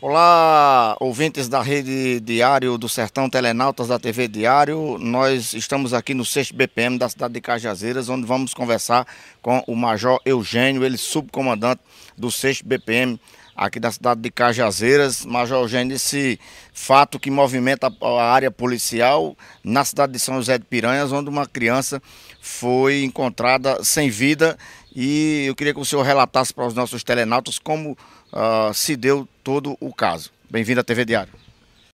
Olá, ouvintes da Rede Diário do Sertão Telenautas da TV Diário. Nós estamos aqui no 6 BPM da cidade de Cajazeiras, onde vamos conversar com o Major Eugênio, ele subcomandante do 6 BPM aqui da cidade de Cajazeiras. Major Eugênio, esse fato que movimenta a área policial na cidade de São José de Piranhas, onde uma criança foi encontrada sem vida e eu queria que o senhor relatasse para os nossos telenautas como uh, se deu todo o caso. Bem-vindo à TV Diário.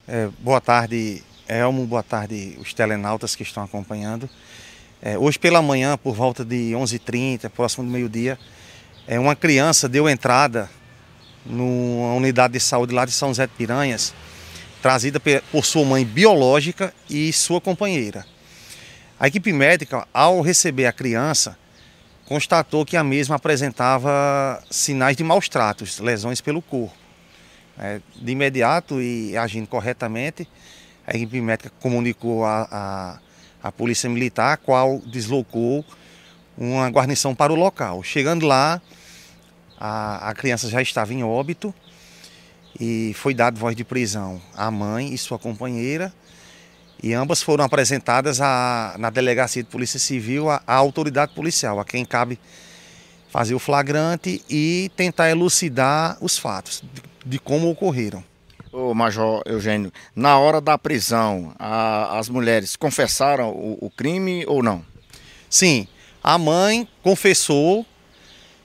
É, boa tarde, Elmo, boa tarde os telenautas que estão acompanhando. É, hoje pela manhã, por volta de 11h30, próximo do meio-dia, é, uma criança deu entrada numa unidade de saúde lá de São José de Piranhas, trazida por sua mãe biológica e sua companheira. A equipe médica, ao receber a criança, constatou que a mesma apresentava sinais de maus tratos, lesões pelo corpo. É, de imediato e agindo corretamente, a equipe médica comunicou à Polícia Militar, a qual deslocou uma guarnição para o local. Chegando lá, a, a criança já estava em óbito e foi dado voz de prisão à mãe e sua companheira e ambas foram apresentadas a, na delegacia de polícia civil à, à autoridade policial, a quem cabe fazer o flagrante e tentar elucidar os fatos de, de como ocorreram. Ô Major Eugênio, na hora da prisão, a, as mulheres confessaram o, o crime ou não? Sim, a mãe confessou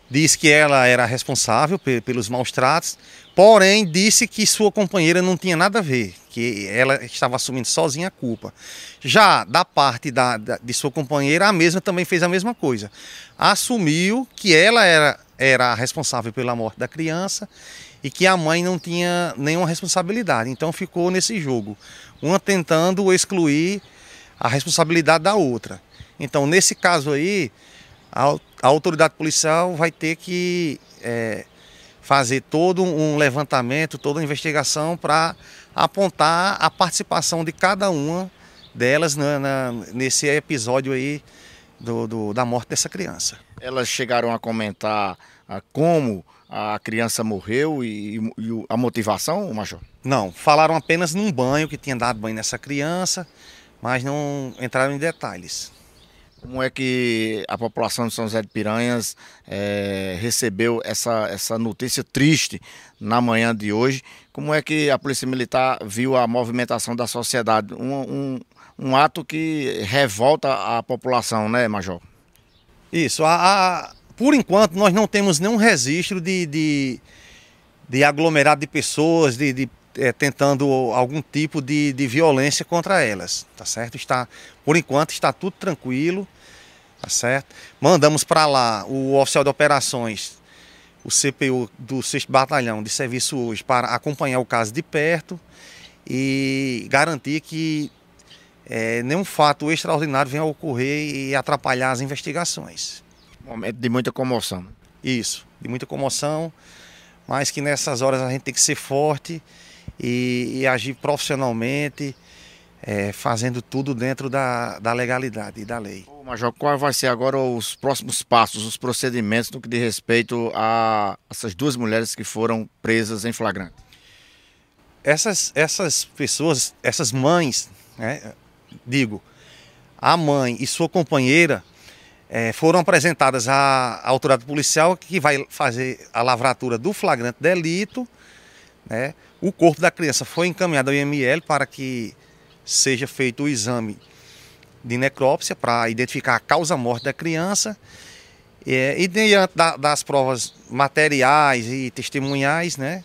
disse que ela era responsável pelos maus tratos, porém disse que sua companheira não tinha nada a ver, que ela estava assumindo sozinha a culpa. Já da parte da, da, de sua companheira, a mesma também fez a mesma coisa. Assumiu que ela era, era responsável pela morte da criança e que a mãe não tinha nenhuma responsabilidade. Então ficou nesse jogo, uma tentando excluir a responsabilidade da outra. Então, nesse caso aí, a, a autoridade policial vai ter que é, fazer todo um levantamento, toda uma investigação para apontar a participação de cada uma delas na, na, nesse episódio aí do, do, da morte dessa criança. Elas chegaram a comentar ah, como a criança morreu e, e, a motivação, Major? Não, falaram apenas num banho que tinha dado banho nessa criança, mas não entraram em detalhes. Como é que a população de São José de Piranhas é, recebeu essa, essa notícia triste na manhã de hoje? Como é que a Polícia Militar viu a movimentação da sociedade? Um, um, um ato que revolta a população, né, Major? Isso. A, a, por enquanto, nós não temos nenhum registro de, de, de aglomerado de pessoas, de, de é, tentando algum tipo de, de violência contra elas, tá certo? Está, por enquanto está tudo tranquilo, tá certo? Mandamos para lá o oficial de operações, o CPU do 6 Batalhão de Serviço hoje para acompanhar o caso de perto e garantir que é, nenhum fato extraordinário venha a ocorrer e atrapalhar as investigações. Momento de muita comoção. Isso, de muita comoção, mas que nessas horas a gente tem que ser forte e, e agir profissionalmente, é, fazendo tudo dentro da, da legalidade e da lei. Ô, Major, qual vai ser agora os próximos passos, os procedimentos no que diz respeito a essas duas mulheres que foram presas em flagrante? Essas, essas pessoas, essas mães, né, digo, a mãe e sua companheira é, foram apresentadas à, à autoridade policial que vai fazer a lavratura do flagrante delito, né, o corpo da criança foi encaminhado ao IML para que seja feito o exame de necrópsia para identificar a causa-morte da criança. É, e diante da, das provas materiais e testemunhais, né,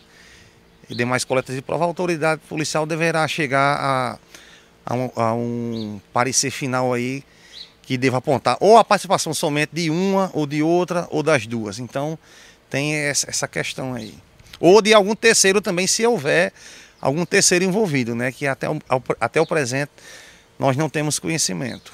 e demais coletas de prova, a autoridade policial deverá chegar a, a, um, a um parecer final aí que deva apontar ou a participação somente de uma ou de outra ou das duas. Então tem essa, essa questão aí ou de algum terceiro também, se houver algum terceiro envolvido, né? Que até o, até o presente nós não temos conhecimento.